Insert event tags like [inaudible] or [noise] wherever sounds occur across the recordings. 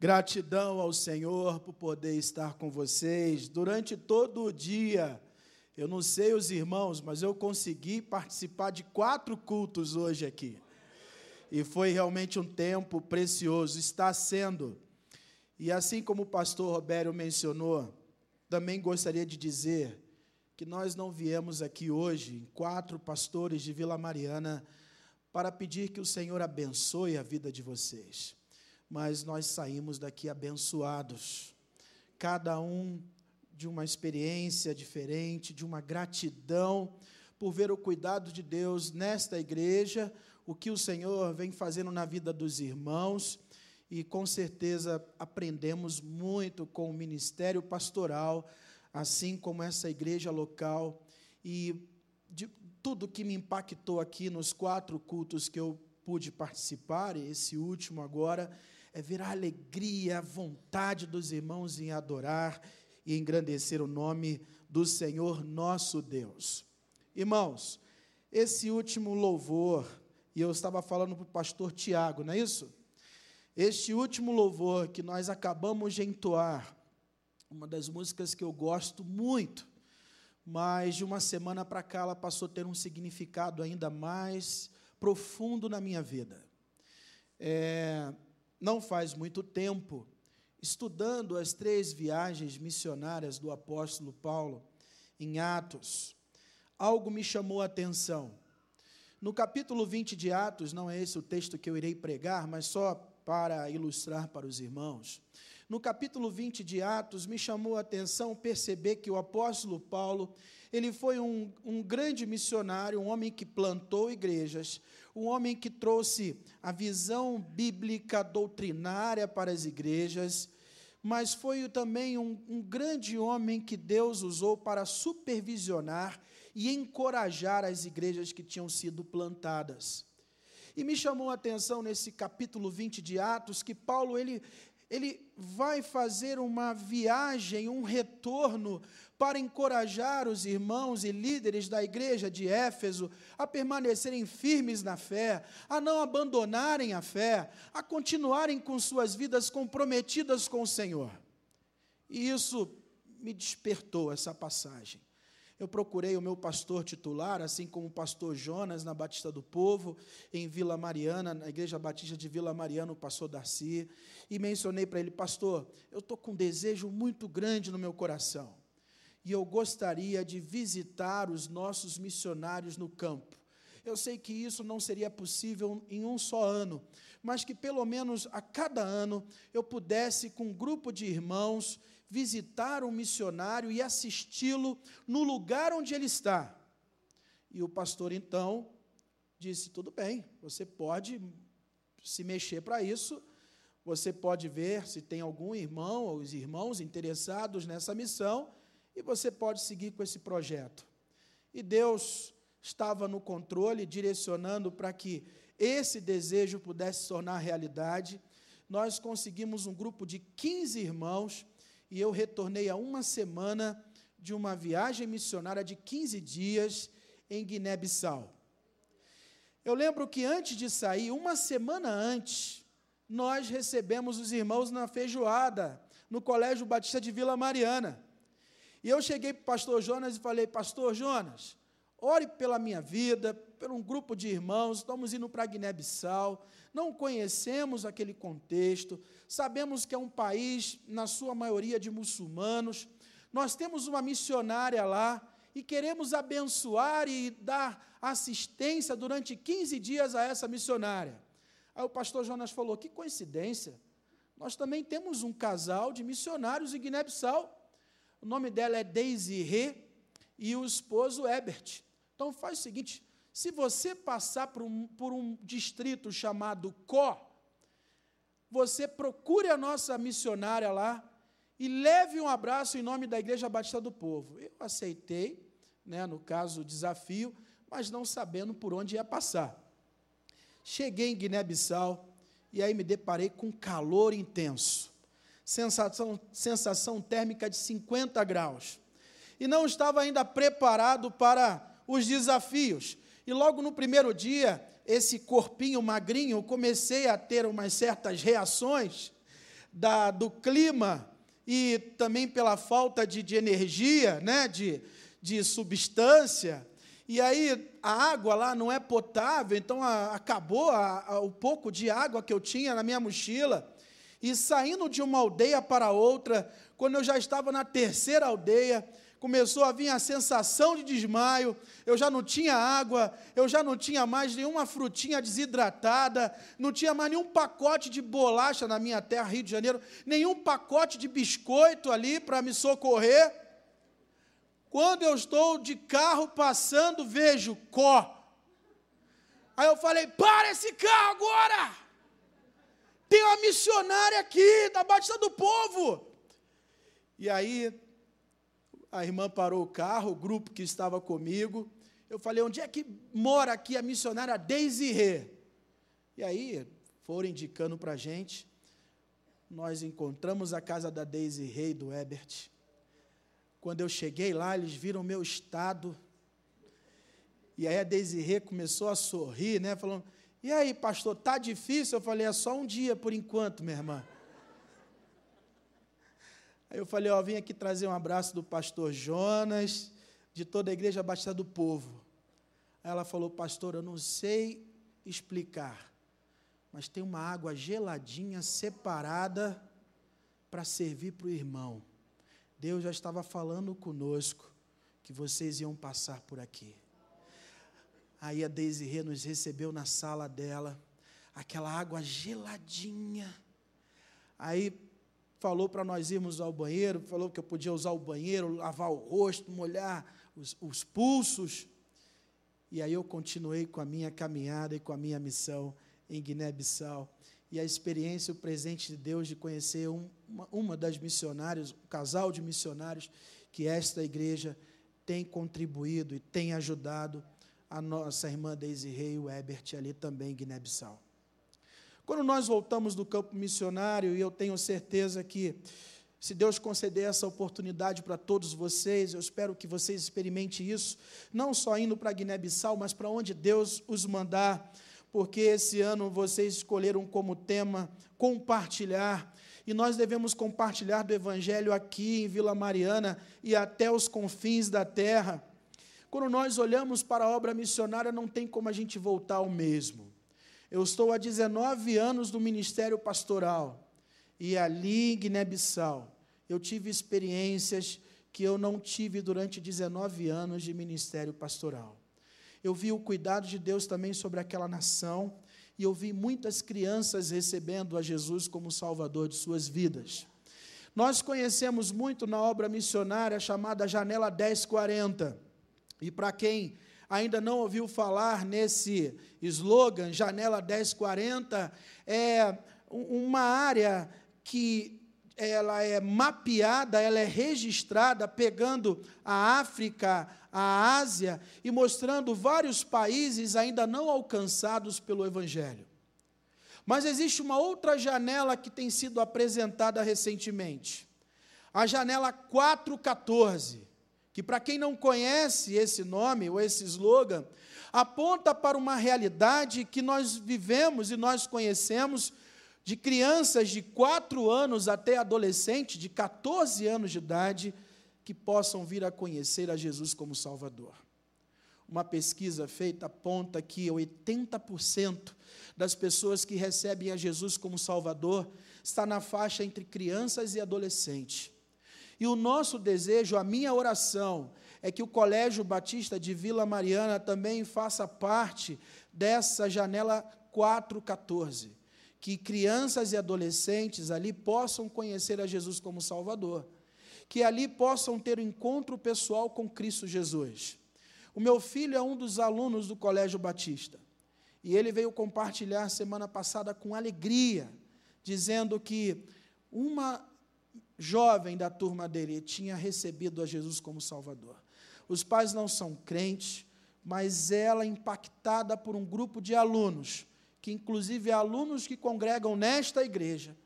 Gratidão ao Senhor por poder estar com vocês durante todo o dia. Eu não sei os irmãos, mas eu consegui participar de quatro cultos hoje aqui. E foi realmente um tempo precioso, está sendo. E assim como o pastor Robério mencionou, também gostaria de dizer que nós não viemos aqui hoje, quatro pastores de Vila Mariana, para pedir que o Senhor abençoe a vida de vocês mas nós saímos daqui abençoados, cada um de uma experiência diferente, de uma gratidão por ver o cuidado de Deus nesta igreja, o que o Senhor vem fazendo na vida dos irmãos, e com certeza aprendemos muito com o ministério pastoral, assim como essa igreja local, e de tudo que me impactou aqui nos quatro cultos que eu pude participar, esse último agora, é ver a alegria, a vontade dos irmãos em adorar e engrandecer o nome do Senhor nosso Deus. Irmãos, esse último louvor, e eu estava falando para o pastor Tiago, não é isso? Este último louvor que nós acabamos de entoar, uma das músicas que eu gosto muito, mas de uma semana para cá ela passou a ter um significado ainda mais profundo na minha vida. É, não faz muito tempo, estudando as três viagens missionárias do apóstolo Paulo em Atos, algo me chamou a atenção. No capítulo 20 de Atos, não é esse o texto que eu irei pregar, mas só para ilustrar para os irmãos. No capítulo 20 de Atos, me chamou a atenção perceber que o apóstolo Paulo, ele foi um, um grande missionário, um homem que plantou igrejas, um homem que trouxe a visão bíblica doutrinária para as igrejas, mas foi também um, um grande homem que Deus usou para supervisionar e encorajar as igrejas que tinham sido plantadas. E me chamou a atenção nesse capítulo 20 de Atos que Paulo ele, ele vai fazer uma viagem, um retorno para encorajar os irmãos e líderes da igreja de Éfeso a permanecerem firmes na fé, a não abandonarem a fé, a continuarem com suas vidas comprometidas com o Senhor. E isso me despertou essa passagem. Eu procurei o meu pastor titular, assim como o pastor Jonas na Batista do Povo, em Vila Mariana, na Igreja Batista de Vila Mariana, o pastor Darcy, e mencionei para ele, pastor, eu estou com um desejo muito grande no meu coração, e eu gostaria de visitar os nossos missionários no campo. Eu sei que isso não seria possível em um só ano, mas que pelo menos a cada ano eu pudesse, com um grupo de irmãos, visitar um missionário e assisti-lo no lugar onde ele está. E o pastor então disse: tudo bem, você pode se mexer para isso, você pode ver se tem algum irmão ou os irmãos interessados nessa missão e você pode seguir com esse projeto. E Deus estava no controle, direcionando para que esse desejo pudesse se tornar realidade. Nós conseguimos um grupo de 15 irmãos e eu retornei a uma semana de uma viagem missionária de 15 dias em Guiné-Bissau. Eu lembro que antes de sair, uma semana antes, nós recebemos os irmãos na feijoada, no Colégio Batista de Vila Mariana. E eu cheguei para o pastor Jonas e falei: Pastor Jonas, ore pela minha vida, por um grupo de irmãos, estamos indo para Guiné-Bissau, não conhecemos aquele contexto, sabemos que é um país, na sua maioria, de muçulmanos, nós temos uma missionária lá e queremos abençoar e dar assistência durante 15 dias a essa missionária. Aí o pastor Jonas falou: que coincidência, nós também temos um casal de missionários em Guiné-Bissau. O nome dela é Daisy Rê e o esposo Ebert. Então faz o seguinte: se você passar por um, por um distrito chamado Có, você procure a nossa missionária lá e leve um abraço em nome da Igreja Batista do Povo. Eu aceitei, né, no caso, o desafio, mas não sabendo por onde ia passar. Cheguei em Guiné-Bissau e aí me deparei com calor intenso, sensação, sensação térmica de 50 graus. E não estava ainda preparado para os desafios. E logo no primeiro dia, esse corpinho magrinho, comecei a ter umas certas reações, da, do clima e também pela falta de, de energia, né, de, de substância. E aí a água lá não é potável, então a, acabou a, a, o pouco de água que eu tinha na minha mochila. E saindo de uma aldeia para outra, quando eu já estava na terceira aldeia, começou a vir a sensação de desmaio, eu já não tinha água, eu já não tinha mais nenhuma frutinha desidratada, não tinha mais nenhum pacote de bolacha na minha terra, Rio de Janeiro, nenhum pacote de biscoito ali para me socorrer. Quando eu estou de carro passando, vejo có. Aí eu falei: para esse carro agora! Tem uma missionária aqui, da Batista do Povo. E aí a irmã parou o carro, o grupo que estava comigo. Eu falei, onde é que mora aqui a missionária Rê? E aí foram indicando para a gente. Nós encontramos a casa da Rê e do Ebert. Quando eu cheguei lá, eles viram o meu estado. E aí a Rê começou a sorrir, né? Falando, e aí, pastor, tá difícil? Eu falei, é só um dia por enquanto, minha irmã. Aí eu falei, ó, vim aqui trazer um abraço do pastor Jonas, de toda a igreja Batista do Povo. Aí ela falou, pastor, eu não sei explicar, mas tem uma água geladinha separada para servir para o irmão. Deus já estava falando conosco que vocês iam passar por aqui. Aí a Desirê nos recebeu na sala dela, aquela água geladinha. Aí falou para nós irmos ao banheiro, falou que eu podia usar o banheiro, lavar o rosto, molhar os, os pulsos. E aí eu continuei com a minha caminhada e com a minha missão em Guiné-Bissau. E a experiência, o presente de Deus de conhecer um, uma, uma das missionárias, um casal de missionários que esta igreja tem contribuído e tem ajudado a nossa irmã Daisy Rei e o Ebert ali também em Guiné-Bissau. Quando nós voltamos do campo missionário, e eu tenho certeza que, se Deus conceder essa oportunidade para todos vocês, eu espero que vocês experimentem isso, não só indo para Guiné-Bissau, mas para onde Deus os mandar, porque esse ano vocês escolheram como tema compartilhar, e nós devemos compartilhar do Evangelho aqui em Vila Mariana e até os confins da terra. Quando nós olhamos para a obra missionária, não tem como a gente voltar ao mesmo. Eu estou há 19 anos no ministério pastoral e ali em Guiné-Bissau eu tive experiências que eu não tive durante 19 anos de ministério pastoral. Eu vi o cuidado de Deus também sobre aquela nação e eu vi muitas crianças recebendo a Jesus como Salvador de suas vidas. Nós conhecemos muito na obra missionária chamada Janela 1040. E para quem ainda não ouviu falar nesse slogan, Janela 1040, é uma área que ela é mapeada, ela é registrada, pegando a África, a Ásia e mostrando vários países ainda não alcançados pelo Evangelho. Mas existe uma outra janela que tem sido apresentada recentemente, a janela 414 que para quem não conhece esse nome ou esse slogan, aponta para uma realidade que nós vivemos e nós conhecemos de crianças de 4 anos até adolescentes de 14 anos de idade que possam vir a conhecer a Jesus como Salvador. Uma pesquisa feita aponta que 80% das pessoas que recebem a Jesus como Salvador está na faixa entre crianças e adolescentes. E o nosso desejo, a minha oração, é que o Colégio Batista de Vila Mariana também faça parte dessa janela 414. Que crianças e adolescentes ali possam conhecer a Jesus como Salvador. Que ali possam ter um encontro pessoal com Cristo Jesus. O meu filho é um dos alunos do Colégio Batista. E ele veio compartilhar semana passada com alegria, dizendo que uma jovem da turma dele tinha recebido a Jesus como Salvador. Os pais não são crentes, mas ela, impactada por um grupo de alunos, que inclusive é alunos que congregam nesta igreja,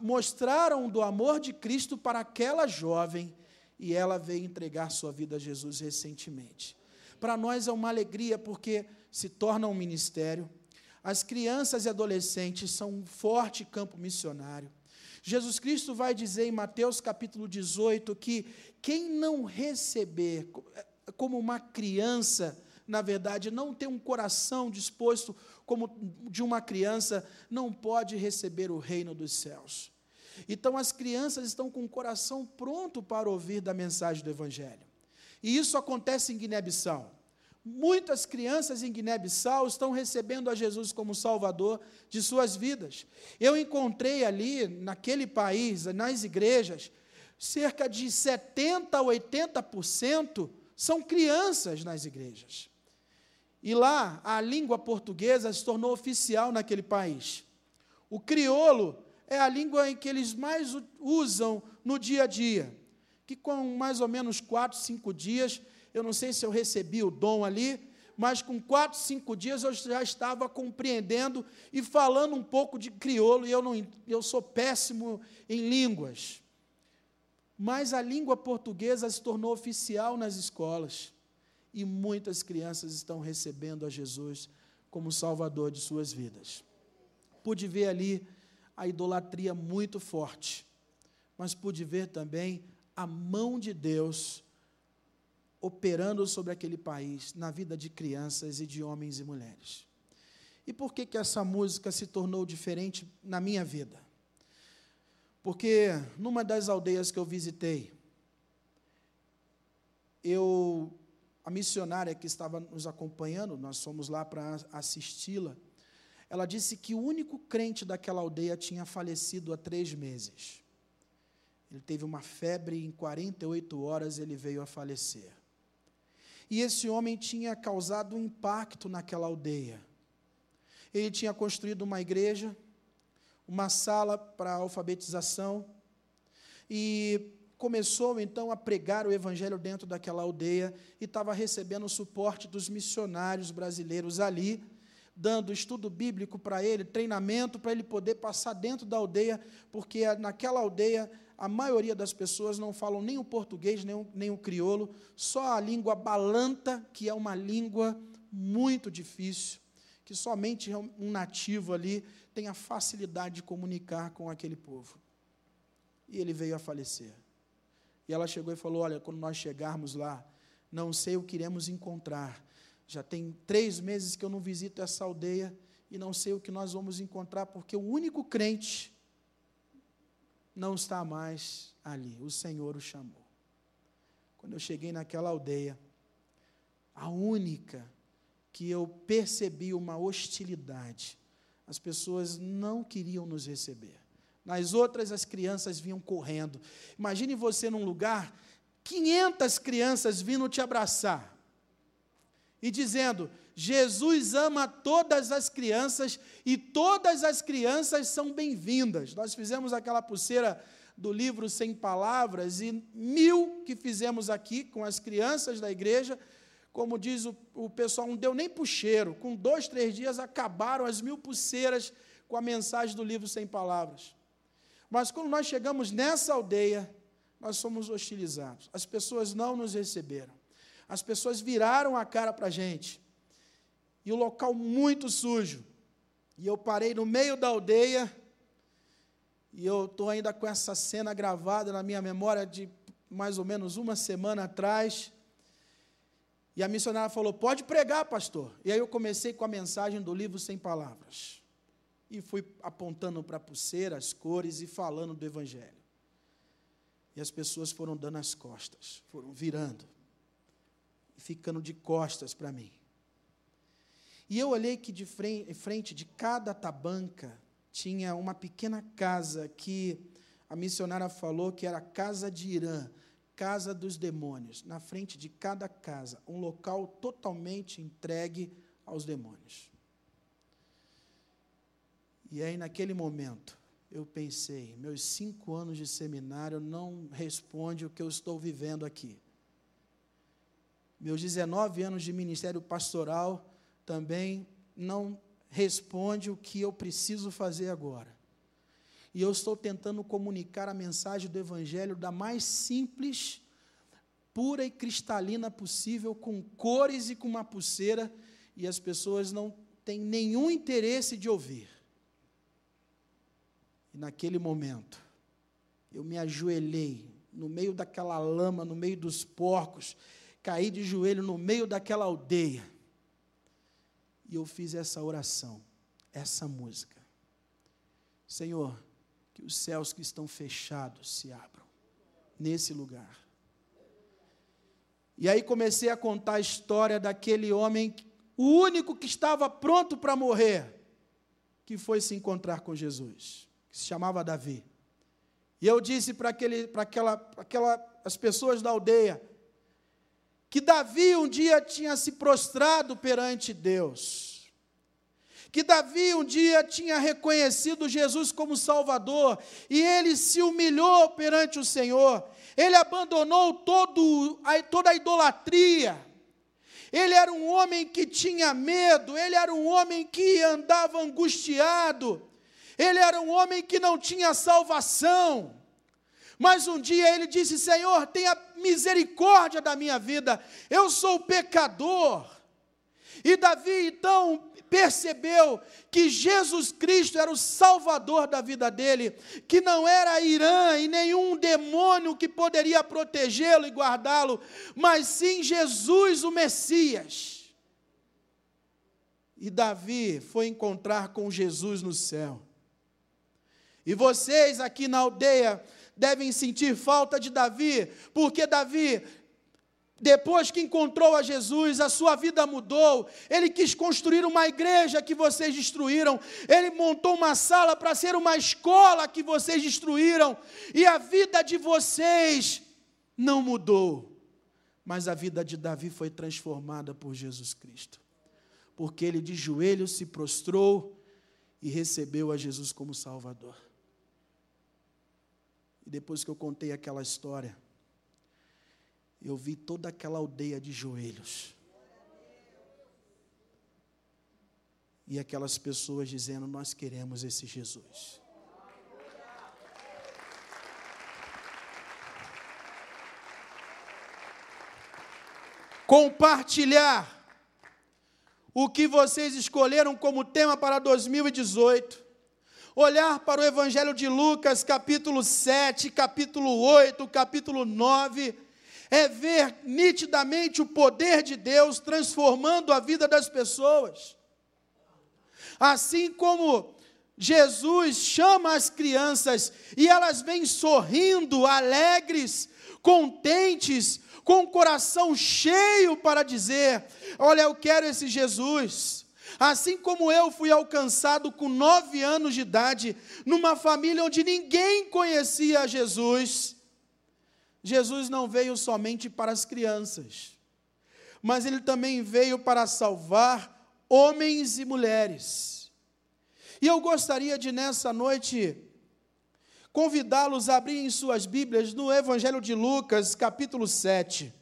mostraram do amor de Cristo para aquela jovem e ela veio entregar sua vida a Jesus recentemente. Para nós é uma alegria porque se torna um ministério. As crianças e adolescentes são um forte campo missionário. Jesus Cristo vai dizer em Mateus capítulo 18 que quem não receber como uma criança, na verdade, não tem um coração disposto como de uma criança, não pode receber o reino dos céus. Então as crianças estão com o coração pronto para ouvir da mensagem do evangelho. E isso acontece em Guiné-Bissau. Muitas crianças em Guiné-Bissau estão recebendo a Jesus como Salvador de suas vidas. Eu encontrei ali, naquele país, nas igrejas, cerca de 70% a 80% são crianças nas igrejas. E lá, a língua portuguesa se tornou oficial naquele país. O crioulo é a língua em que eles mais usam no dia a dia. Que com mais ou menos quatro, cinco dias eu não sei se eu recebi o dom ali, mas com quatro, cinco dias eu já estava compreendendo e falando um pouco de crioulo, e eu, não, eu sou péssimo em línguas. Mas a língua portuguesa se tornou oficial nas escolas, e muitas crianças estão recebendo a Jesus como Salvador de suas vidas. Pude ver ali a idolatria muito forte, mas pude ver também a mão de Deus operando sobre aquele país, na vida de crianças e de homens e mulheres. E por que, que essa música se tornou diferente na minha vida? Porque numa das aldeias que eu visitei, eu a missionária que estava nos acompanhando, nós fomos lá para assisti-la, ela disse que o único crente daquela aldeia tinha falecido há três meses. Ele teve uma febre e em 48 horas ele veio a falecer. E esse homem tinha causado um impacto naquela aldeia. Ele tinha construído uma igreja, uma sala para alfabetização, e começou então a pregar o evangelho dentro daquela aldeia e estava recebendo o suporte dos missionários brasileiros ali, dando estudo bíblico para ele, treinamento para ele poder passar dentro da aldeia, porque naquela aldeia a maioria das pessoas não falam nem o português, nem o, nem o crioulo, só a língua balanta, que é uma língua muito difícil, que somente um nativo ali tem a facilidade de comunicar com aquele povo. E ele veio a falecer. E ela chegou e falou: Olha, quando nós chegarmos lá, não sei o que iremos encontrar. Já tem três meses que eu não visito essa aldeia e não sei o que nós vamos encontrar, porque o único crente não está mais ali. O Senhor o chamou. Quando eu cheguei naquela aldeia, a única que eu percebi uma hostilidade, as pessoas não queriam nos receber. Nas outras, as crianças vinham correndo. Imagine você num lugar, 500 crianças vindo te abraçar e dizendo: Jesus ama todas as crianças e todas as crianças são bem-vindas. Nós fizemos aquela pulseira do livro Sem Palavras e mil que fizemos aqui com as crianças da igreja. Como diz o, o pessoal, não deu nem puxeiro. Com dois, três dias acabaram as mil pulseiras com a mensagem do livro Sem Palavras. Mas quando nós chegamos nessa aldeia, nós fomos hostilizados. As pessoas não nos receberam. As pessoas viraram a cara para a gente e o local muito sujo. E eu parei no meio da aldeia, e eu estou ainda com essa cena gravada na minha memória de mais ou menos uma semana atrás. E a missionária falou: Pode pregar, pastor. E aí eu comecei com a mensagem do livro Sem Palavras. E fui apontando para a pulseira, as cores e falando do Evangelho. E as pessoas foram dando as costas, foram virando, e ficando de costas para mim. E eu olhei que de frente, de cada tabanca tinha uma pequena casa que a missionária falou que era a casa de Irã, casa dos demônios. Na frente de cada casa, um local totalmente entregue aos demônios. E aí, naquele momento, eu pensei: meus cinco anos de seminário não respondem o que eu estou vivendo aqui. Meus 19 anos de ministério pastoral também não responde o que eu preciso fazer agora. E eu estou tentando comunicar a mensagem do Evangelho da mais simples, pura e cristalina possível, com cores e com uma pulseira, e as pessoas não têm nenhum interesse de ouvir. E naquele momento, eu me ajoelhei no meio daquela lama, no meio dos porcos, caí de joelho no meio daquela aldeia. E eu fiz essa oração, essa música. Senhor, que os céus que estão fechados se abram nesse lugar. E aí comecei a contar a história daquele homem, o único que estava pronto para morrer, que foi se encontrar com Jesus, que se chamava Davi. E eu disse para aquele, para aquela, aquela, as pessoas da aldeia, que Davi um dia tinha se prostrado perante Deus que Davi um dia tinha reconhecido Jesus como Salvador e ele se humilhou perante o Senhor, ele abandonou todo, toda a idolatria. Ele era um homem que tinha medo, ele era um homem que andava angustiado, ele era um homem que não tinha salvação. Mas um dia ele disse: Senhor, tenha misericórdia da minha vida, eu sou pecador. E Davi então percebeu que Jesus Cristo era o salvador da vida dele, que não era Irã e nenhum demônio que poderia protegê-lo e guardá-lo, mas sim Jesus, o Messias. E Davi foi encontrar com Jesus no céu. E vocês aqui na aldeia devem sentir falta de Davi, porque Davi depois que encontrou a Jesus, a sua vida mudou. Ele quis construir uma igreja que vocês destruíram. Ele montou uma sala para ser uma escola que vocês destruíram. E a vida de vocês não mudou. Mas a vida de Davi foi transformada por Jesus Cristo. Porque ele de joelhos se prostrou e recebeu a Jesus como Salvador. E depois que eu contei aquela história, eu vi toda aquela aldeia de joelhos. E aquelas pessoas dizendo: Nós queremos esse Jesus. Compartilhar o que vocês escolheram como tema para 2018 olhar para o Evangelho de Lucas, capítulo 7, capítulo 8, capítulo 9, é ver nitidamente o poder de Deus transformando a vida das pessoas. Assim como Jesus chama as crianças e elas vêm sorrindo, alegres, contentes, com o coração cheio para dizer: Olha, eu quero esse Jesus. Assim como eu fui alcançado com nove anos de idade, numa família onde ninguém conhecia Jesus, Jesus não veio somente para as crianças, mas ele também veio para salvar homens e mulheres. E eu gostaria de nessa noite convidá-los a abrirem suas Bíblias no Evangelho de Lucas, capítulo 7,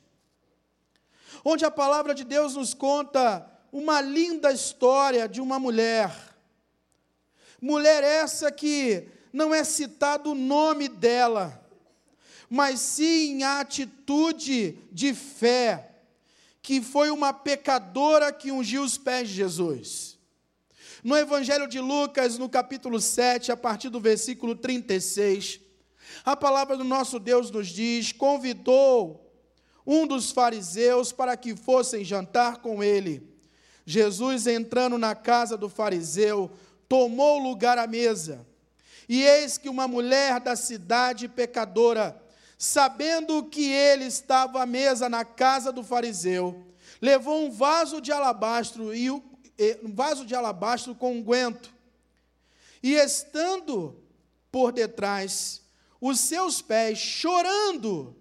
onde a palavra de Deus nos conta uma linda história de uma mulher. Mulher essa que não é citado o nome dela, mas sim a atitude de fé, que foi uma pecadora que ungiu os pés de Jesus. No Evangelho de Lucas, no capítulo 7, a partir do versículo 36, a palavra do nosso Deus nos diz: convidou um dos fariseus para que fossem jantar com ele. Jesus, entrando na casa do fariseu, tomou lugar à mesa. E eis que uma mulher da cidade pecadora, sabendo que ele estava à mesa na casa do fariseu, levou um vaso de alabastro e um vaso de alabastro com unguento. E estando por detrás, os seus pés, chorando,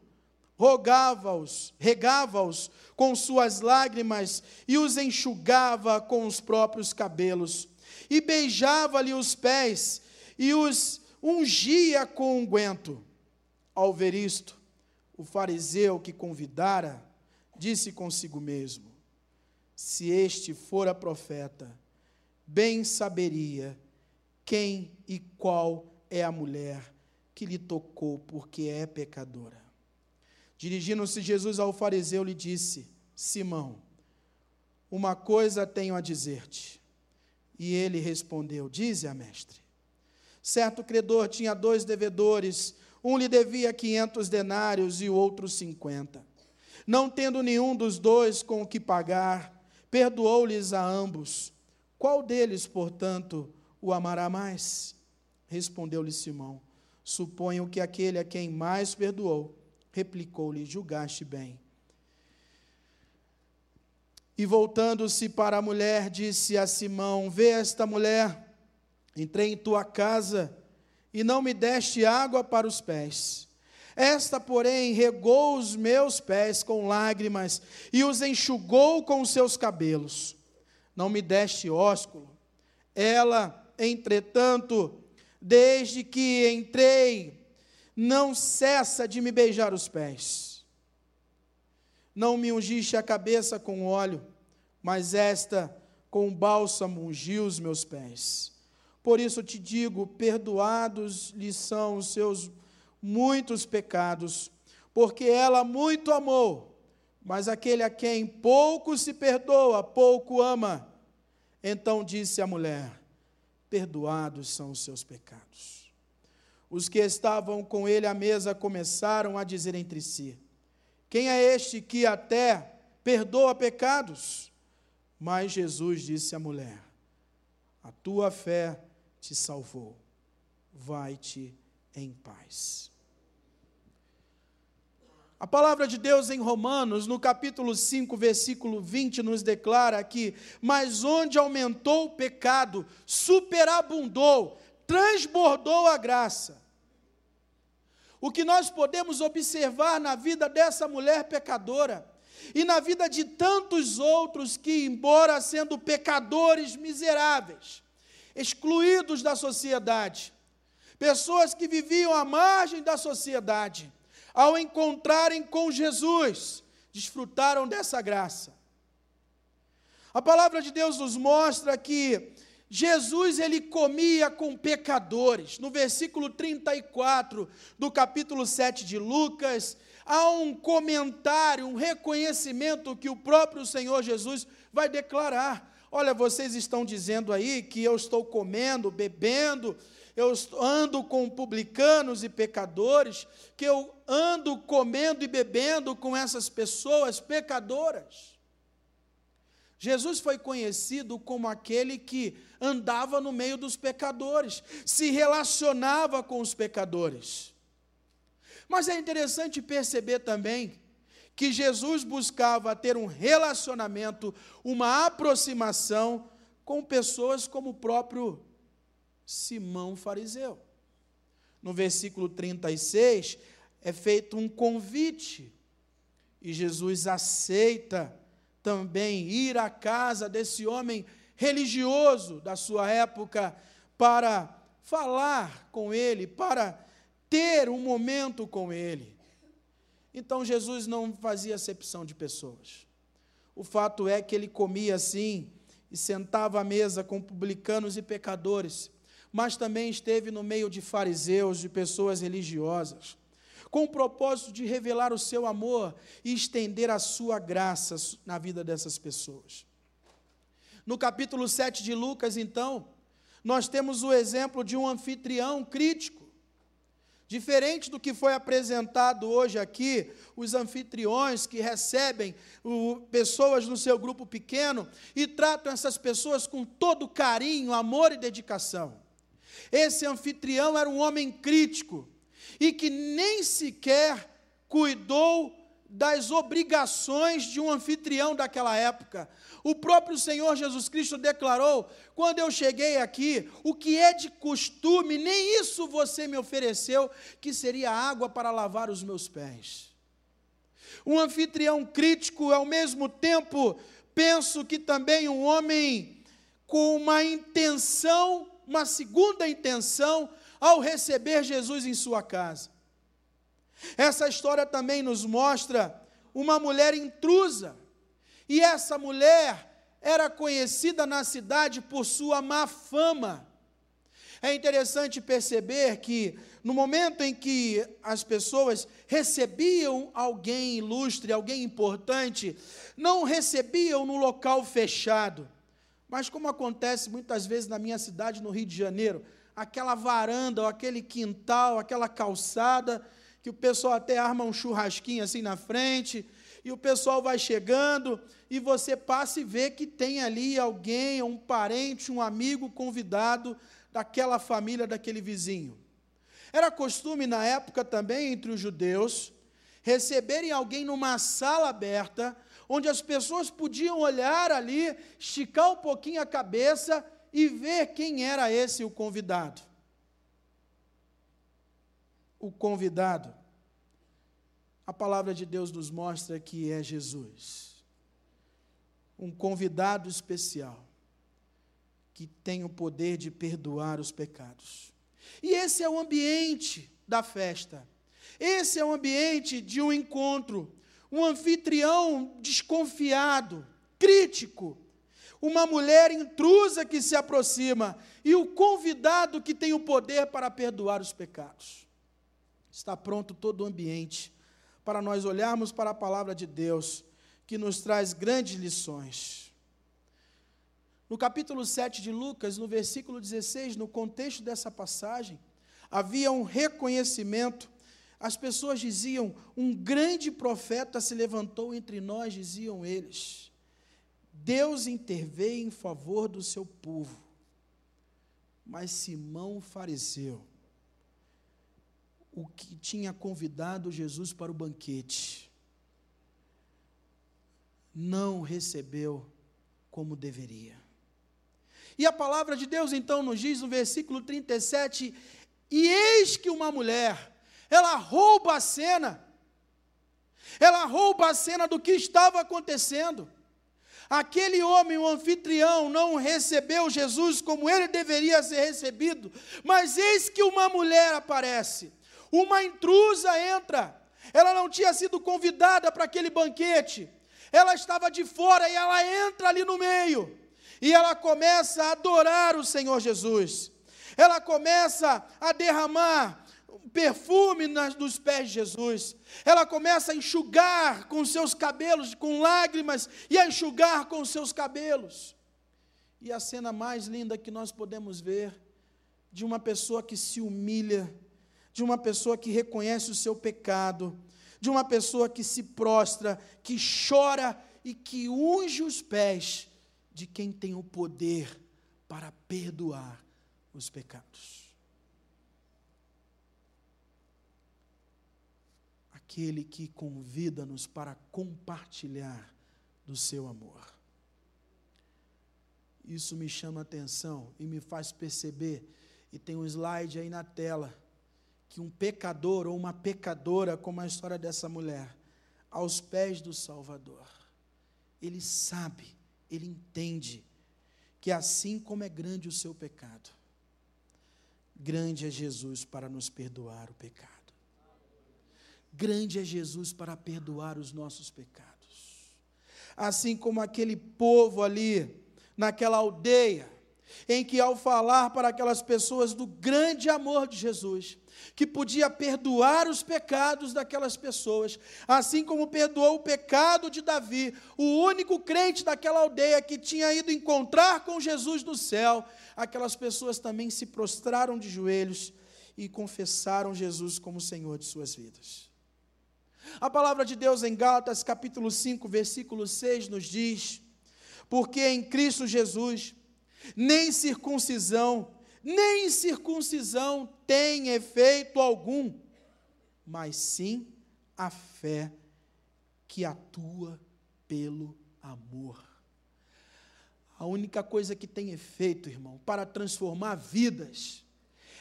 rogava-os, regava-os com suas lágrimas e os enxugava com os próprios cabelos. E beijava-lhe os pés e os ungia com unguento. Ao ver isto, o fariseu que convidara disse consigo mesmo: Se este fora profeta, bem saberia quem e qual é a mulher que lhe tocou, porque é pecadora. Dirigindo-se Jesus ao fariseu, lhe disse: Simão, uma coisa tenho a dizer-te. E ele respondeu: Dize a mestre. Certo credor tinha dois devedores. Um lhe devia quinhentos denários e o outro cinquenta. Não tendo nenhum dos dois com o que pagar, perdoou-lhes a ambos. Qual deles, portanto, o amará mais? Respondeu-lhe Simão: Suponho que aquele a quem mais perdoou. Replicou-lhe: Julgaste bem. E voltando-se para a mulher, disse a Simão: Vê esta mulher, entrei em tua casa e não me deste água para os pés. Esta, porém, regou os meus pés com lágrimas e os enxugou com os seus cabelos. Não me deste ósculo. Ela, entretanto, desde que entrei, não cessa de me beijar os pés. Não me ungiste a cabeça com óleo, mas esta com bálsamo ungiu os meus pés. Por isso te digo: perdoados lhe são os seus muitos pecados, porque ela muito amou. Mas aquele a quem pouco se perdoa, pouco ama. Então disse a mulher: Perdoados são os seus pecados. Os que estavam com ele à mesa começaram a dizer entre si: Quem é este que até perdoa pecados? Mas Jesus disse à mulher: A tua fé te salvou. Vai-te em paz. A palavra de Deus em Romanos, no capítulo 5, versículo 20, nos declara que: Mas onde aumentou o pecado, superabundou, transbordou a graça. O que nós podemos observar na vida dessa mulher pecadora e na vida de tantos outros que, embora sendo pecadores miseráveis, excluídos da sociedade, pessoas que viviam à margem da sociedade, ao encontrarem com Jesus, desfrutaram dessa graça. A palavra de Deus nos mostra que Jesus ele comia com pecadores. No versículo 34 do capítulo 7 de Lucas, há um comentário, um reconhecimento que o próprio Senhor Jesus vai declarar. Olha, vocês estão dizendo aí que eu estou comendo, bebendo, eu ando com publicanos e pecadores, que eu ando comendo e bebendo com essas pessoas pecadoras. Jesus foi conhecido como aquele que andava no meio dos pecadores, se relacionava com os pecadores. Mas é interessante perceber também que Jesus buscava ter um relacionamento, uma aproximação com pessoas como o próprio Simão fariseu. No versículo 36 é feito um convite e Jesus aceita também ir à casa desse homem religioso da sua época para falar com ele, para ter um momento com ele. Então Jesus não fazia acepção de pessoas. O fato é que ele comia assim e sentava à mesa com publicanos e pecadores mas também esteve no meio de fariseus, de pessoas religiosas, com o propósito de revelar o seu amor e estender a sua graça na vida dessas pessoas. No capítulo 7 de Lucas, então, nós temos o exemplo de um anfitrião crítico. Diferente do que foi apresentado hoje aqui, os anfitriões que recebem o, pessoas no seu grupo pequeno e tratam essas pessoas com todo carinho, amor e dedicação. Esse anfitrião era um homem crítico e que nem sequer cuidou das obrigações de um anfitrião daquela época. O próprio Senhor Jesus Cristo declarou: quando eu cheguei aqui, o que é de costume, nem isso você me ofereceu, que seria água para lavar os meus pés. Um anfitrião crítico, ao mesmo tempo, penso que também um homem com uma intenção uma segunda intenção ao receber Jesus em sua casa. Essa história também nos mostra uma mulher intrusa. E essa mulher era conhecida na cidade por sua má fama. É interessante perceber que, no momento em que as pessoas recebiam alguém ilustre, alguém importante, não recebiam no local fechado mas como acontece muitas vezes na minha cidade, no Rio de Janeiro, aquela varanda, ou aquele quintal, aquela calçada, que o pessoal até arma um churrasquinho assim na frente, e o pessoal vai chegando, e você passa e vê que tem ali alguém, um parente, um amigo convidado daquela família, daquele vizinho. Era costume na época também entre os judeus receberem alguém numa sala aberta, onde as pessoas podiam olhar ali, esticar um pouquinho a cabeça e ver quem era esse o convidado. O convidado, a palavra de Deus nos mostra que é Jesus, um convidado especial, que tem o poder de perdoar os pecados. E esse é o ambiente da festa, esse é o ambiente de um encontro, um anfitrião desconfiado, crítico, uma mulher intrusa que se aproxima e o convidado que tem o poder para perdoar os pecados. Está pronto todo o ambiente para nós olharmos para a palavra de Deus, que nos traz grandes lições. No capítulo 7 de Lucas, no versículo 16, no contexto dessa passagem, havia um reconhecimento. As pessoas diziam: Um grande profeta se levantou entre nós, diziam eles. Deus interveio em favor do seu povo. Mas Simão, fariseu, o que tinha convidado Jesus para o banquete, não recebeu como deveria. E a palavra de Deus então nos diz no versículo 37: E eis que uma mulher, ela rouba a cena, ela rouba a cena do que estava acontecendo. Aquele homem, o anfitrião, não recebeu Jesus como ele deveria ser recebido, mas eis que uma mulher aparece, uma intrusa entra, ela não tinha sido convidada para aquele banquete, ela estava de fora e ela entra ali no meio, e ela começa a adorar o Senhor Jesus, ela começa a derramar perfume nas, nos pés de Jesus. Ela começa a enxugar com seus cabelos, com lágrimas, e a enxugar com seus cabelos. E a cena mais linda que nós podemos ver, de uma pessoa que se humilha, de uma pessoa que reconhece o seu pecado, de uma pessoa que se prostra, que chora e que unge os pés de quem tem o poder para perdoar os pecados. Aquele que convida-nos para compartilhar do seu amor. Isso me chama atenção e me faz perceber, e tem um slide aí na tela, que um pecador ou uma pecadora, como a história dessa mulher, aos pés do Salvador, ele sabe, ele entende que assim como é grande o seu pecado, grande é Jesus para nos perdoar o pecado. Grande é Jesus para perdoar os nossos pecados. Assim como aquele povo ali, naquela aldeia, em que ao falar para aquelas pessoas do grande amor de Jesus, que podia perdoar os pecados daquelas pessoas, assim como perdoou o pecado de Davi, o único crente daquela aldeia que tinha ido encontrar com Jesus no céu, aquelas pessoas também se prostraram de joelhos e confessaram Jesus como Senhor de suas vidas. A palavra de Deus em Gálatas, capítulo 5, versículo 6, nos diz: Porque em Cristo Jesus, nem circuncisão, nem circuncisão tem efeito algum, mas sim a fé que atua pelo amor. A única coisa que tem efeito, irmão, para transformar vidas,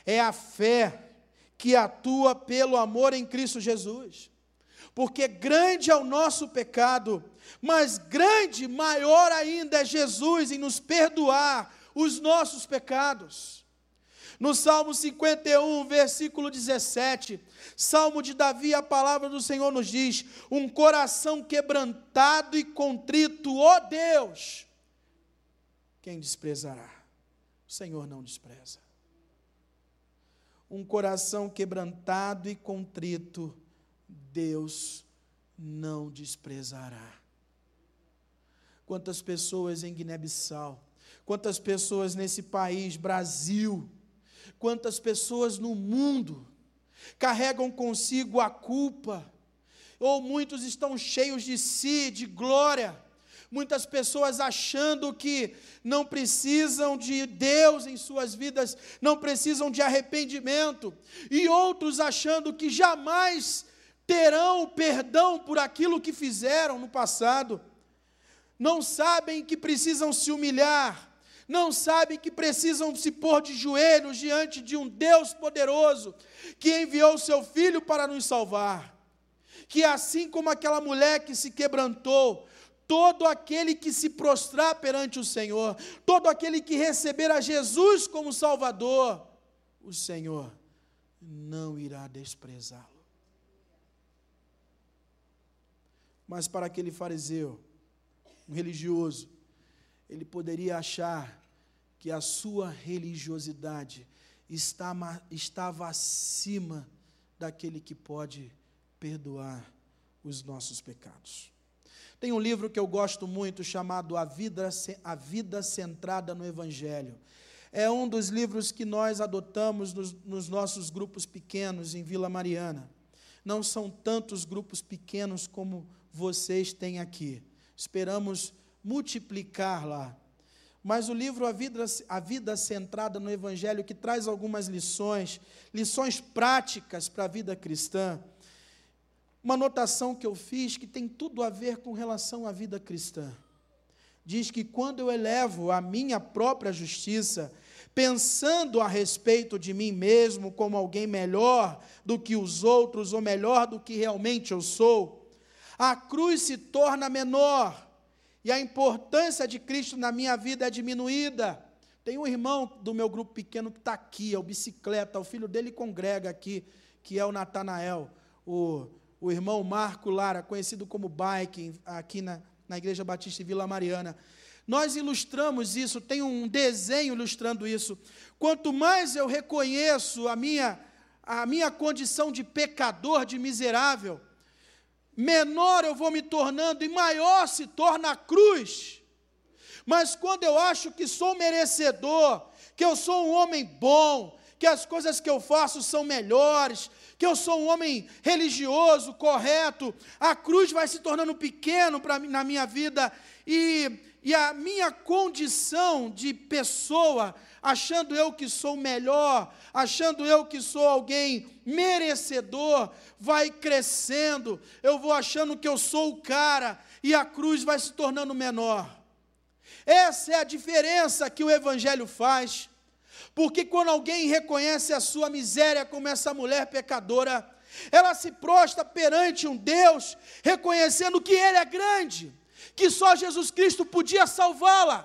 é a fé que atua pelo amor em Cristo Jesus porque grande é o nosso pecado, mas grande, maior ainda é Jesus em nos perdoar os nossos pecados. No Salmo 51, versículo 17, Salmo de Davi, a palavra do Senhor nos diz: Um coração quebrantado e contrito, ó Deus, quem desprezará? O Senhor não despreza. Um coração quebrantado e contrito, Deus não desprezará. Quantas pessoas em Guiné-Bissau, quantas pessoas nesse país, Brasil, Quantas pessoas no mundo carregam consigo a culpa, ou muitos estão cheios de si, de glória, muitas pessoas achando que não precisam de Deus em suas vidas, não precisam de arrependimento, e outros achando que jamais terão perdão por aquilo que fizeram no passado, não sabem que precisam se humilhar, não sabem que precisam se pôr de joelhos diante de um Deus poderoso que enviou seu filho para nos salvar. Que assim como aquela mulher que se quebrantou, todo aquele que se prostrar perante o Senhor, todo aquele que receber a Jesus como Salvador, o Senhor não irá desprezá-lo. Mas para aquele fariseu, um religioso, ele poderia achar que a sua religiosidade estava acima daquele que pode perdoar os nossos pecados. Tem um livro que eu gosto muito chamado A Vida, a Vida Centrada no Evangelho. É um dos livros que nós adotamos nos, nos nossos grupos pequenos em Vila Mariana. Não são tantos grupos pequenos como vocês têm aqui. Esperamos multiplicar lá. Mas o livro A Vida, a Vida Centrada no Evangelho, que traz algumas lições, lições práticas para a vida cristã. Uma anotação que eu fiz que tem tudo a ver com relação à vida cristã. Diz que quando eu elevo a minha própria justiça, pensando a respeito de mim mesmo como alguém melhor do que os outros, ou melhor do que realmente eu sou, a cruz se torna menor e a importância de Cristo na minha vida é diminuída. Tem um irmão do meu grupo pequeno que está aqui, é o bicicleta, o filho dele congrega aqui, que é o Natanael, o, o irmão Marco Lara, conhecido como Bike, aqui na, na Igreja Batista Vila Mariana. Nós ilustramos isso, tem um desenho ilustrando isso. Quanto mais eu reconheço a minha, a minha condição de pecador, de miserável, menor eu vou me tornando e maior se torna a cruz. Mas quando eu acho que sou merecedor, que eu sou um homem bom, que as coisas que eu faço são melhores, que eu sou um homem religioso, correto, a cruz vai se tornando pequeno na minha vida e, e a minha condição de pessoa achando eu que sou melhor, achando eu que sou alguém merecedor, vai crescendo, eu vou achando que eu sou o cara, e a cruz vai se tornando menor. Essa é a diferença que o Evangelho faz, porque quando alguém reconhece a sua miséria, como essa mulher pecadora, ela se prostra perante um Deus, reconhecendo que Ele é grande, que só Jesus Cristo podia salvá-la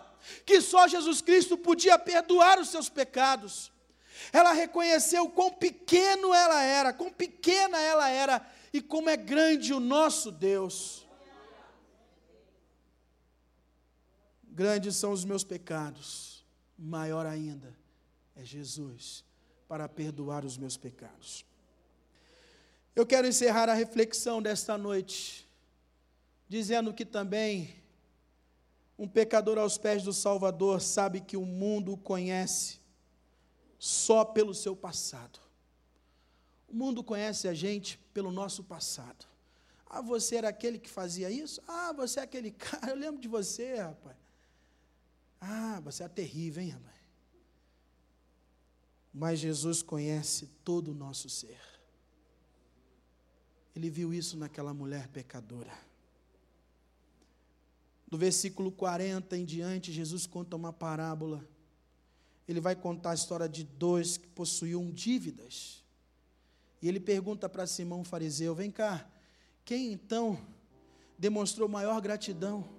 que só Jesus Cristo podia perdoar os seus pecados. Ela reconheceu quão pequeno ela era, quão pequena ela era e como é grande o nosso Deus. Grandes são os meus pecados, maior ainda é Jesus para perdoar os meus pecados. Eu quero encerrar a reflexão desta noite, dizendo que também um pecador aos pés do Salvador sabe que o mundo o conhece só pelo seu passado. O mundo conhece a gente pelo nosso passado. Ah, você era aquele que fazia isso? Ah, você é aquele [laughs] cara, eu lembro de você, rapaz. Ah, você é terrível, hein, rapaz? Mas Jesus conhece todo o nosso ser. Ele viu isso naquela mulher pecadora. Do versículo 40 em diante, Jesus conta uma parábola. Ele vai contar a história de dois que possuíam dívidas. E ele pergunta para Simão fariseu: Vem cá, quem então demonstrou maior gratidão?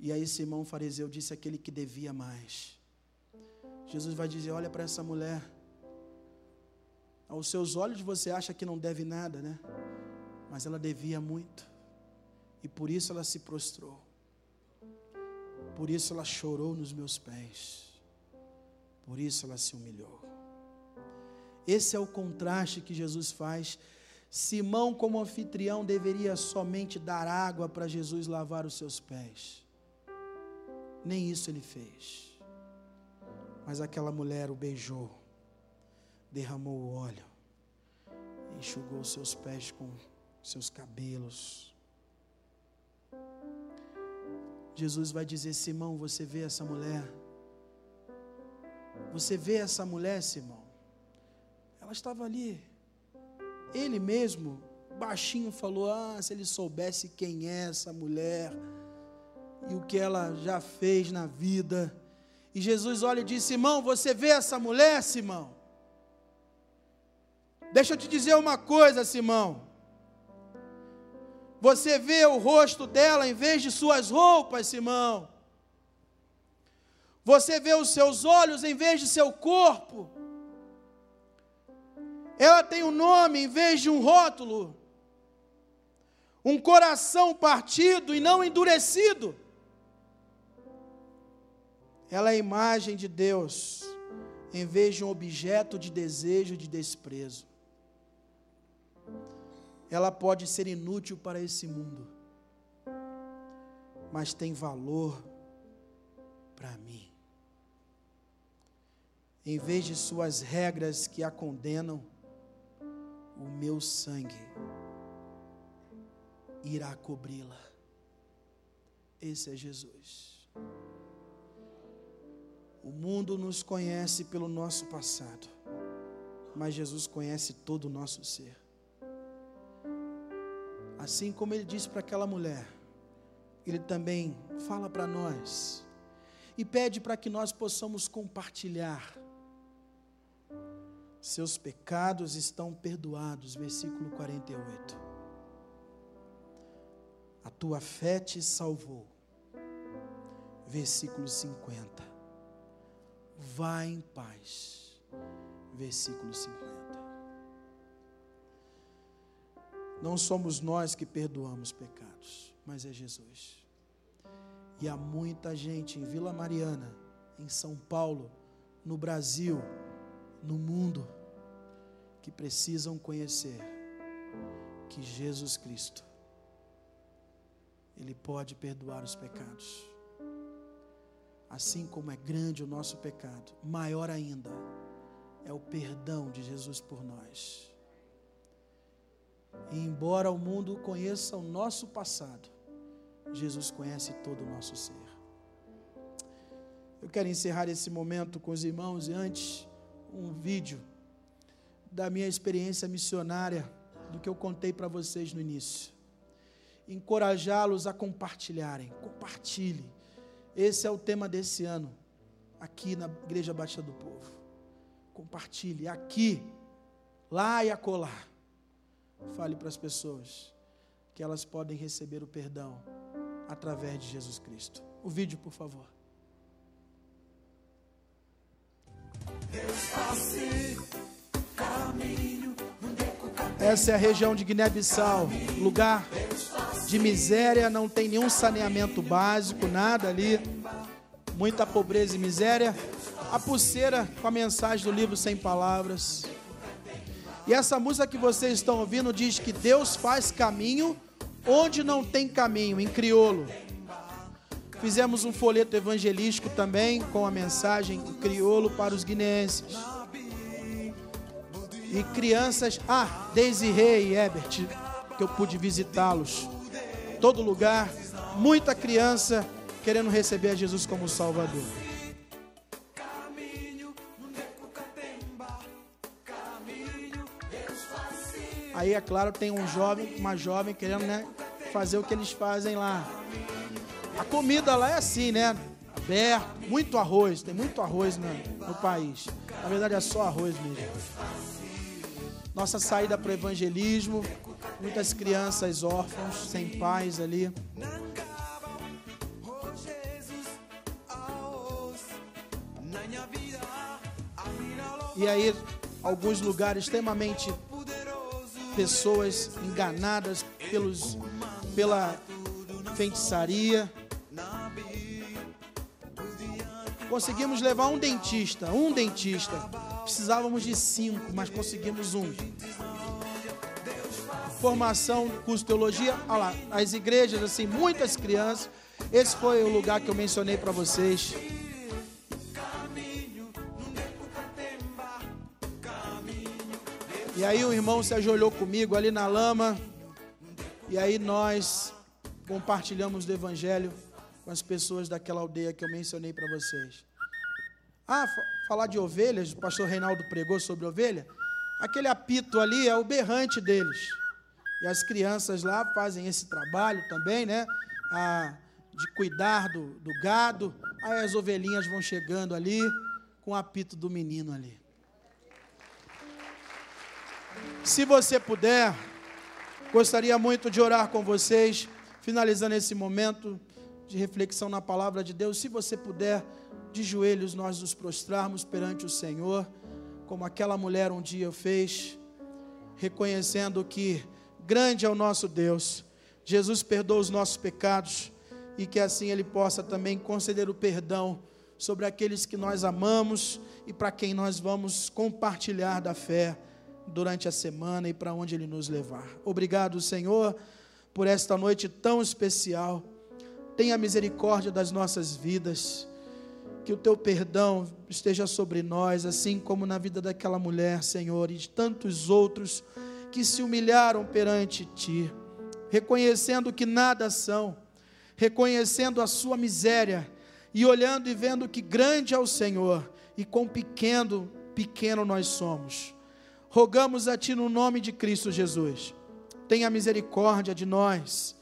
E aí Simão fariseu disse aquele que devia mais. Jesus vai dizer: Olha para essa mulher. Aos seus olhos você acha que não deve nada, né? Mas ela devia muito. E por isso ela se prostrou. Por isso ela chorou nos meus pés. Por isso ela se humilhou. Esse é o contraste que Jesus faz. Simão, como anfitrião, deveria somente dar água para Jesus lavar os seus pés. Nem isso ele fez. Mas aquela mulher o beijou, derramou o óleo, enxugou seus pés com seus cabelos. Jesus vai dizer: Simão, você vê essa mulher? Você vê essa mulher, Simão? Ela estava ali. Ele mesmo, baixinho, falou: Ah, se ele soubesse quem é essa mulher e o que ela já fez na vida. E Jesus olha e diz: Simão, você vê essa mulher, Simão? Deixa eu te dizer uma coisa, Simão. Você vê o rosto dela em vez de suas roupas, Simão. Você vê os seus olhos em vez de seu corpo. Ela tem um nome em vez de um rótulo. Um coração partido e não endurecido. Ela é a imagem de Deus, em vez de um objeto de desejo, de desprezo. Ela pode ser inútil para esse mundo, mas tem valor para mim. Em vez de suas regras que a condenam, o meu sangue irá cobri-la. Esse é Jesus. O mundo nos conhece pelo nosso passado, mas Jesus conhece todo o nosso ser. Assim como ele disse para aquela mulher, ele também fala para nós e pede para que nós possamos compartilhar. Seus pecados estão perdoados, versículo 48. A tua fé te salvou, versículo 50 vá em paz. Versículo 50. Não somos nós que perdoamos pecados, mas é Jesus. E há muita gente em Vila Mariana, em São Paulo, no Brasil, no mundo, que precisam conhecer que Jesus Cristo, Ele pode perdoar os pecados assim como é grande o nosso pecado, maior ainda é o perdão de Jesus por nós. E embora o mundo conheça o nosso passado, Jesus conhece todo o nosso ser. Eu quero encerrar esse momento com os irmãos e antes um vídeo da minha experiência missionária, do que eu contei para vocês no início. Encorajá-los a compartilharem. Compartilhe esse é o tema desse ano, aqui na Igreja Baixa do Povo. Compartilhe aqui, lá e acolá. Fale para as pessoas que elas podem receber o perdão através de Jesus Cristo. O vídeo, por favor. Essa é a região de Guiné-Bissau, lugar de miséria, não tem nenhum saneamento básico, nada ali, muita pobreza e miséria. A pulseira com a mensagem do livro Sem Palavras. E essa música que vocês estão ouvindo diz que Deus faz caminho onde não tem caminho, em crioulo. Fizemos um folheto evangelístico também com a mensagem em crioulo para os guineenses. E crianças, ah, Desirê e Ebert, que eu pude visitá-los todo lugar, muita criança querendo receber a Jesus como Salvador. Aí, é claro, tem um jovem, uma jovem querendo né, fazer o que eles fazem lá. A comida lá é assim, né? Aberto, muito arroz, tem muito arroz no, no país. Na verdade é só arroz mesmo. Nossa saída para o evangelismo, muitas crianças órfãos, sem pais ali. E aí, alguns lugares extremamente pessoas enganadas pelos, pela feitiçaria. Conseguimos levar um dentista, um dentista. Precisávamos de cinco, mas conseguimos um formação, curso de teologia, olha lá, as igrejas, assim, muitas crianças. Esse foi o lugar que eu mencionei para vocês. E aí o irmão se ajoelhou comigo ali na lama. E aí nós compartilhamos do evangelho com as pessoas daquela aldeia que eu mencionei para vocês. Ah, falar de ovelhas, o pastor Reinaldo pregou sobre ovelha. Aquele apito ali é o berrante deles. E as crianças lá fazem esse trabalho também, né? Ah, de cuidar do, do gado. Aí as ovelhinhas vão chegando ali com o apito do menino ali. Se você puder, gostaria muito de orar com vocês, finalizando esse momento de reflexão na palavra de Deus. Se você puder, de joelhos nós nos prostrarmos perante o Senhor, como aquela mulher um dia fez, reconhecendo que grande é o nosso Deus. Jesus perdoa os nossos pecados e que assim Ele possa também conceder o perdão sobre aqueles que nós amamos e para quem nós vamos compartilhar da fé durante a semana e para onde Ele nos levar. Obrigado, Senhor, por esta noite tão especial. Tenha misericórdia das nossas vidas, que o Teu perdão esteja sobre nós, assim como na vida daquela mulher, Senhor, e de tantos outros que se humilharam perante Ti, reconhecendo que nada são, reconhecendo a sua miséria e olhando e vendo que grande é o Senhor e quão pequeno, pequeno nós somos. Rogamos a Ti no nome de Cristo Jesus. Tenha misericórdia de nós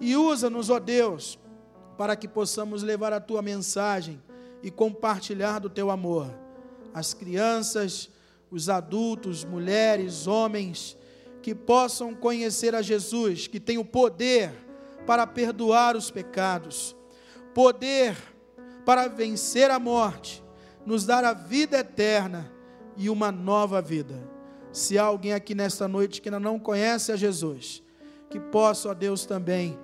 e usa-nos, ó Deus, para que possamos levar a Tua mensagem e compartilhar do Teu amor. As crianças, os adultos, mulheres, homens, que possam conhecer a Jesus, que tem o poder para perdoar os pecados, poder para vencer a morte, nos dar a vida eterna e uma nova vida. Se há alguém aqui nesta noite que ainda não conhece a Jesus, que possa, ó Deus, também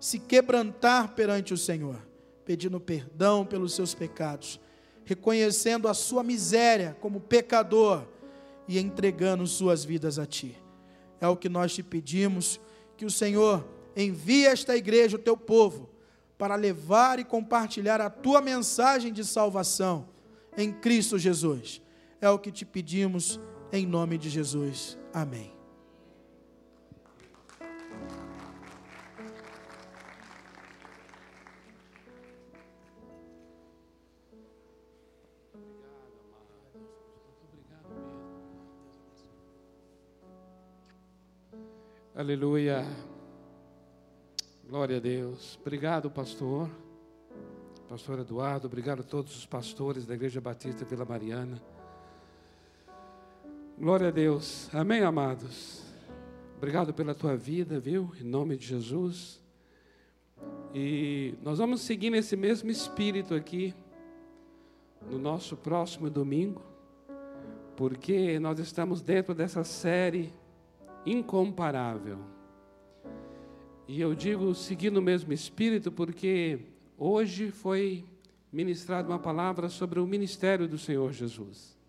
se quebrantar perante o Senhor, pedindo perdão pelos seus pecados, reconhecendo a sua miséria como pecador e entregando suas vidas a Ti. É o que nós te pedimos, que o Senhor envie esta igreja, o teu povo, para levar e compartilhar a tua mensagem de salvação em Cristo Jesus. É o que te pedimos em nome de Jesus. Amém. Aleluia. Glória a Deus. Obrigado, pastor. Pastor Eduardo, obrigado a todos os pastores da Igreja Batista Vila Mariana. Glória a Deus. Amém, amados. Obrigado pela tua vida, viu? Em nome de Jesus. E nós vamos seguir nesse mesmo espírito aqui no nosso próximo domingo, porque nós estamos dentro dessa série incomparável. E eu digo seguindo o mesmo espírito porque hoje foi ministrada uma palavra sobre o ministério do Senhor Jesus.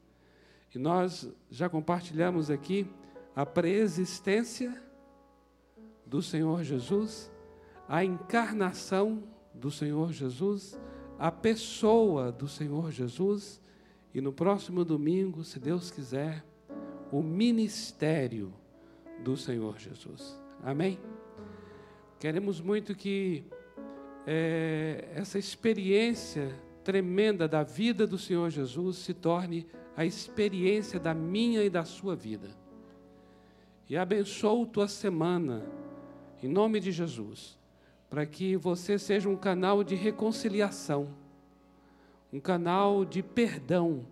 E nós já compartilhamos aqui a preexistência do Senhor Jesus, a encarnação do Senhor Jesus, a pessoa do Senhor Jesus e no próximo domingo, se Deus quiser, o ministério do Senhor Jesus. Amém? Queremos muito que é, essa experiência tremenda da vida do Senhor Jesus se torne a experiência da minha e da sua vida. E abençoo tua semana, em nome de Jesus, para que você seja um canal de reconciliação, um canal de perdão,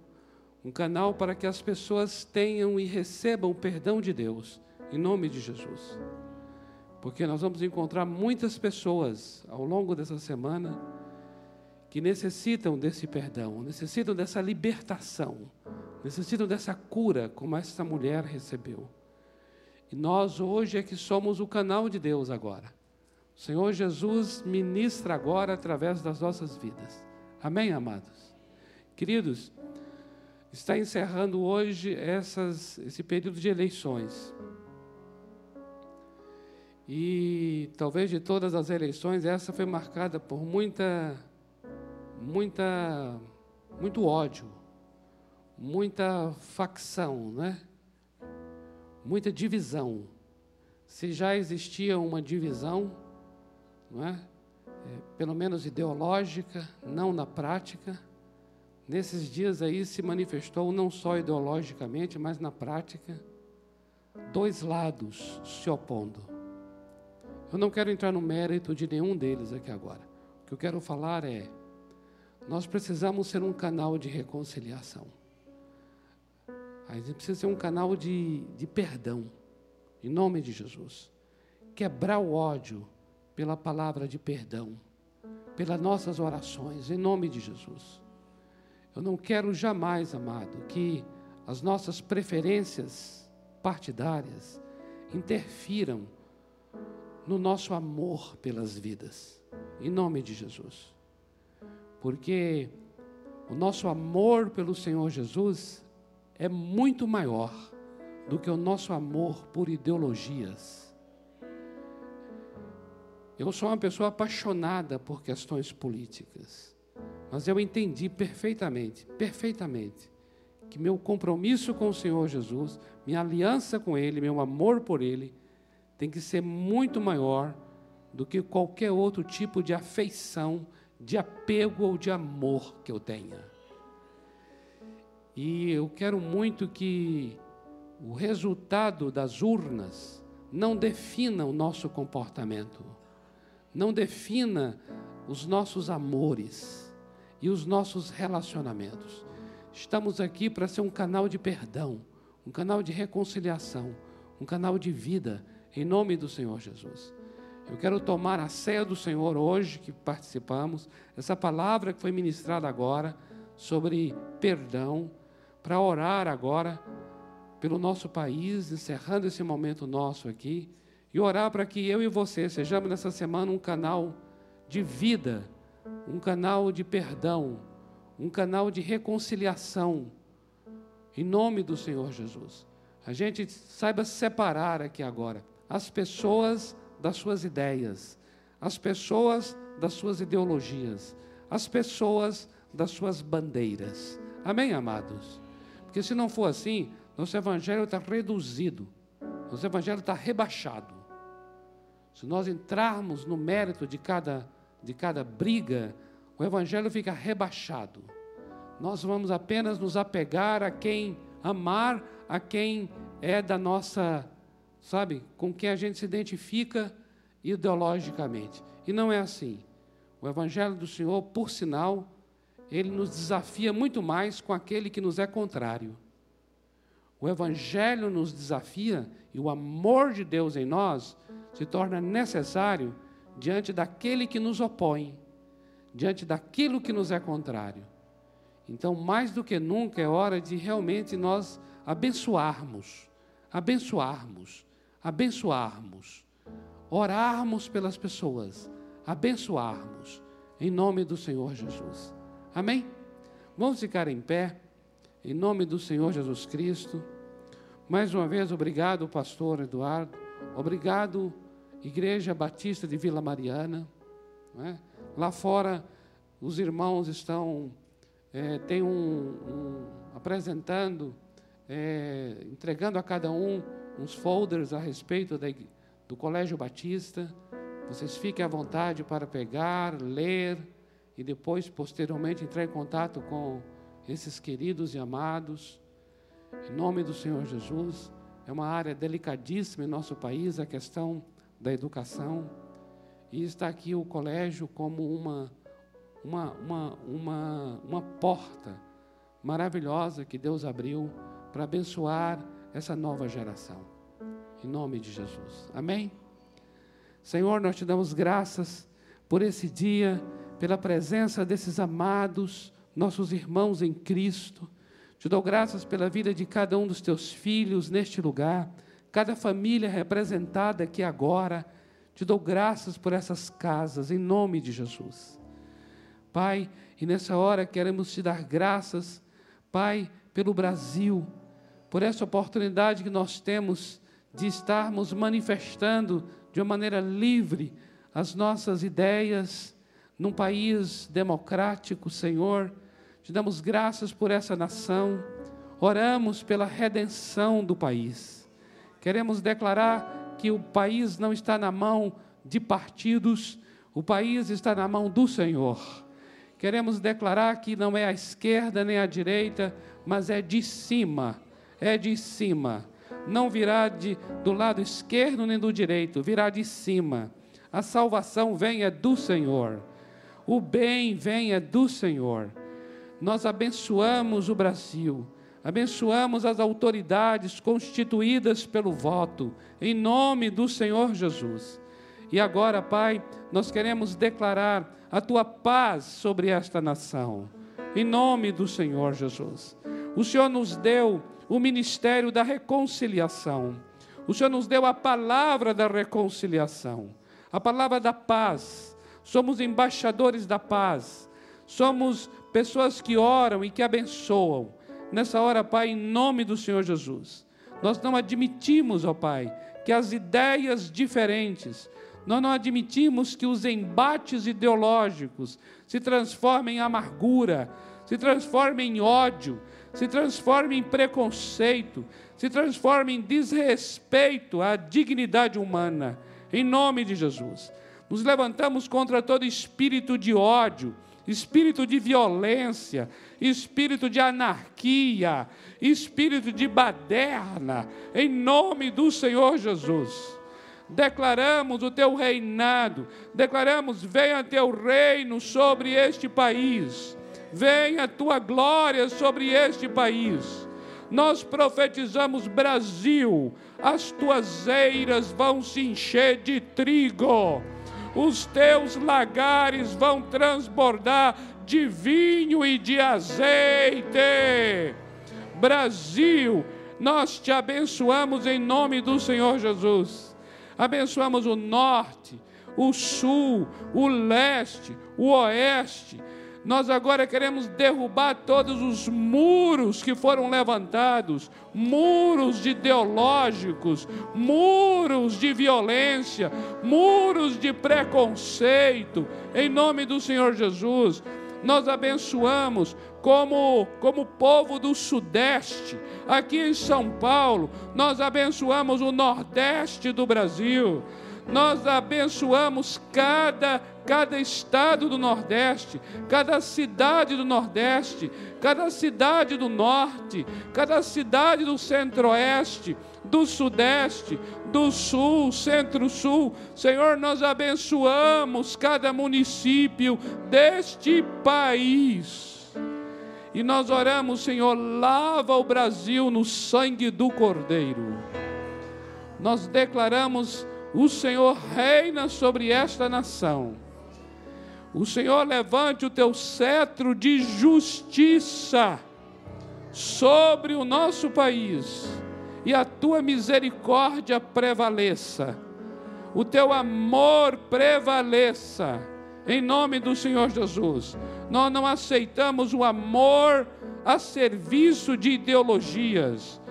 um canal para que as pessoas tenham e recebam o perdão de Deus, em nome de Jesus porque nós vamos encontrar muitas pessoas ao longo dessa semana que necessitam desse perdão, necessitam dessa libertação, necessitam dessa cura, como essa mulher recebeu. E nós hoje é que somos o canal de Deus agora. O Senhor Jesus ministra agora através das nossas vidas. Amém, amados? Queridos, está encerrando hoje essas, esse período de eleições. E talvez de todas as eleições, essa foi marcada por muita, muita, muito ódio, muita facção, né? muita divisão. Se já existia uma divisão, não é? é? pelo menos ideológica, não na prática, nesses dias aí se manifestou não só ideologicamente, mas na prática, dois lados se opondo. Eu não quero entrar no mérito de nenhum deles aqui agora. O que eu quero falar é: nós precisamos ser um canal de reconciliação. A gente precisa ser um canal de, de perdão, em nome de Jesus. Quebrar o ódio pela palavra de perdão, pelas nossas orações, em nome de Jesus. Eu não quero jamais, amado, que as nossas preferências partidárias interfiram no nosso amor pelas vidas, em nome de Jesus. Porque o nosso amor pelo Senhor Jesus é muito maior do que o nosso amor por ideologias. Eu sou uma pessoa apaixonada por questões políticas, mas eu entendi perfeitamente, perfeitamente, que meu compromisso com o Senhor Jesus, minha aliança com Ele, meu amor por Ele, tem que ser muito maior do que qualquer outro tipo de afeição, de apego ou de amor que eu tenha. E eu quero muito que o resultado das urnas não defina o nosso comportamento, não defina os nossos amores e os nossos relacionamentos. Estamos aqui para ser um canal de perdão, um canal de reconciliação, um canal de vida, em nome do Senhor Jesus. Eu quero tomar a ceia do Senhor hoje que participamos, essa palavra que foi ministrada agora sobre perdão para orar agora pelo nosso país, encerrando esse momento nosso aqui, e orar para que eu e você sejamos nessa semana um canal de vida, um canal de perdão, um canal de reconciliação, em nome do Senhor Jesus. A gente saiba separar aqui agora as pessoas das suas ideias, as pessoas das suas ideologias, as pessoas das suas bandeiras. Amém, amados? Porque se não for assim, nosso evangelho está reduzido, nosso evangelho está rebaixado. Se nós entrarmos no mérito de cada, de cada briga, o evangelho fica rebaixado. Nós vamos apenas nos apegar a quem amar, a quem é da nossa, sabe, com quem a gente se identifica ideologicamente. E não é assim. O evangelho do Senhor, por sinal, ele nos desafia muito mais com aquele que nos é contrário. O Evangelho nos desafia e o amor de Deus em nós se torna necessário diante daquele que nos opõe, diante daquilo que nos é contrário. Então, mais do que nunca, é hora de realmente nós abençoarmos, abençoarmos, abençoarmos, orarmos pelas pessoas, abençoarmos, em nome do Senhor Jesus. Amém? Vamos ficar em pé, em nome do Senhor Jesus Cristo. Mais uma vez, obrigado, pastor Eduardo. Obrigado, Igreja Batista de Vila Mariana. É? Lá fora, os irmãos estão, é, tem um, um apresentando, é, entregando a cada um uns folders a respeito da, do Colégio Batista. Vocês fiquem à vontade para pegar, ler e depois, posteriormente, entrar em contato com esses queridos e amados. Em nome do Senhor Jesus, é uma área delicadíssima em nosso país a questão da educação. E está aqui o colégio como uma, uma, uma, uma, uma porta maravilhosa que Deus abriu para abençoar essa nova geração. Em nome de Jesus. Amém? Senhor, nós te damos graças por esse dia pela presença desses amados, nossos irmãos em Cristo. Te dou graças pela vida de cada um dos teus filhos neste lugar, cada família representada aqui agora. Te dou graças por essas casas, em nome de Jesus. Pai, e nessa hora queremos te dar graças, Pai, pelo Brasil, por essa oportunidade que nós temos de estarmos manifestando de uma maneira livre as nossas ideias, num país democrático, Senhor. Te damos graças por essa nação. Oramos pela redenção do país. Queremos declarar que o país não está na mão de partidos, o país está na mão do Senhor. Queremos declarar que não é a esquerda nem a direita, mas é de cima, é de cima. Não virá de, do lado esquerdo nem do direito, virá de cima. A salvação vem é do Senhor. O bem vem é do Senhor. Nós abençoamos o Brasil, abençoamos as autoridades constituídas pelo voto, em nome do Senhor Jesus. E agora, Pai, nós queremos declarar a tua paz sobre esta nação, em nome do Senhor Jesus. O Senhor nos deu o ministério da reconciliação. O Senhor nos deu a palavra da reconciliação, a palavra da paz. Somos embaixadores da paz. Somos pessoas que oram e que abençoam. Nessa hora, Pai, em nome do Senhor Jesus, nós não admitimos, ó Pai, que as ideias diferentes, nós não admitimos que os embates ideológicos se transformem em amargura, se transformem em ódio, se transformem em preconceito, se transformem em desrespeito à dignidade humana, em nome de Jesus. Nos levantamos contra todo espírito de ódio, espírito de violência, espírito de anarquia, espírito de baderna, em nome do Senhor Jesus. Declaramos o teu reinado, declaramos: venha teu reino sobre este país, venha a tua glória sobre este país. Nós profetizamos: Brasil, as tuas eiras vão se encher de trigo os teus lagares vão transbordar de vinho e de azeite. Brasil, nós te abençoamos em nome do Senhor Jesus. Abençoamos o norte, o sul, o leste, o oeste nós agora queremos derrubar todos os muros que foram levantados muros ideológicos, muros de violência, muros de preconceito, em nome do Senhor Jesus. Nós abençoamos como, como povo do Sudeste, aqui em São Paulo, nós abençoamos o Nordeste do Brasil, nós abençoamos cada cada estado do Nordeste, cada cidade do Nordeste, cada cidade do Norte, cada cidade do Centro-Oeste, do Sudeste, do Sul, Centro-Sul. Senhor, nós abençoamos cada município deste país. E nós oramos, Senhor, lava o Brasil no sangue do Cordeiro. Nós declaramos: o Senhor reina sobre esta nação. O Senhor levante o teu cetro de justiça sobre o nosso país e a tua misericórdia prevaleça, o teu amor prevaleça, em nome do Senhor Jesus. Nós não aceitamos o amor a serviço de ideologias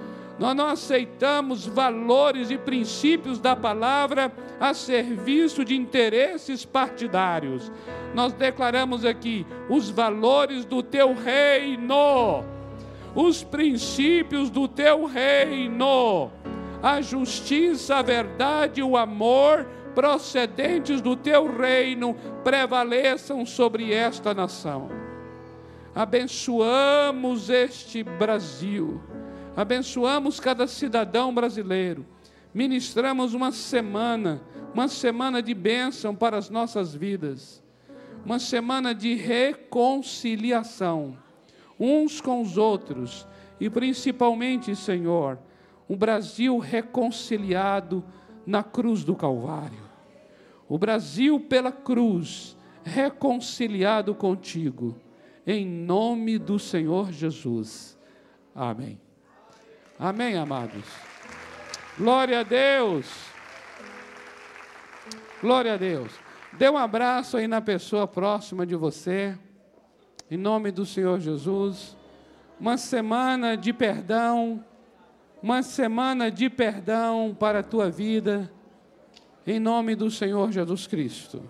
nós não aceitamos valores e princípios da palavra a serviço de interesses partidários. Nós declaramos aqui os valores do teu reino, os princípios do teu reino, a justiça, a verdade o amor procedentes do teu reino prevaleçam sobre esta nação. Abençoamos este Brasil abençoamos cada cidadão brasileiro, ministramos uma semana, uma semana de bênção para as nossas vidas, uma semana de reconciliação uns com os outros e principalmente, Senhor, o Brasil reconciliado na cruz do Calvário. O Brasil pela cruz reconciliado contigo, em nome do Senhor Jesus. Amém. Amém, amados? Glória a Deus. Glória a Deus. Dê um abraço aí na pessoa próxima de você. Em nome do Senhor Jesus. Uma semana de perdão. Uma semana de perdão para a tua vida. Em nome do Senhor Jesus Cristo.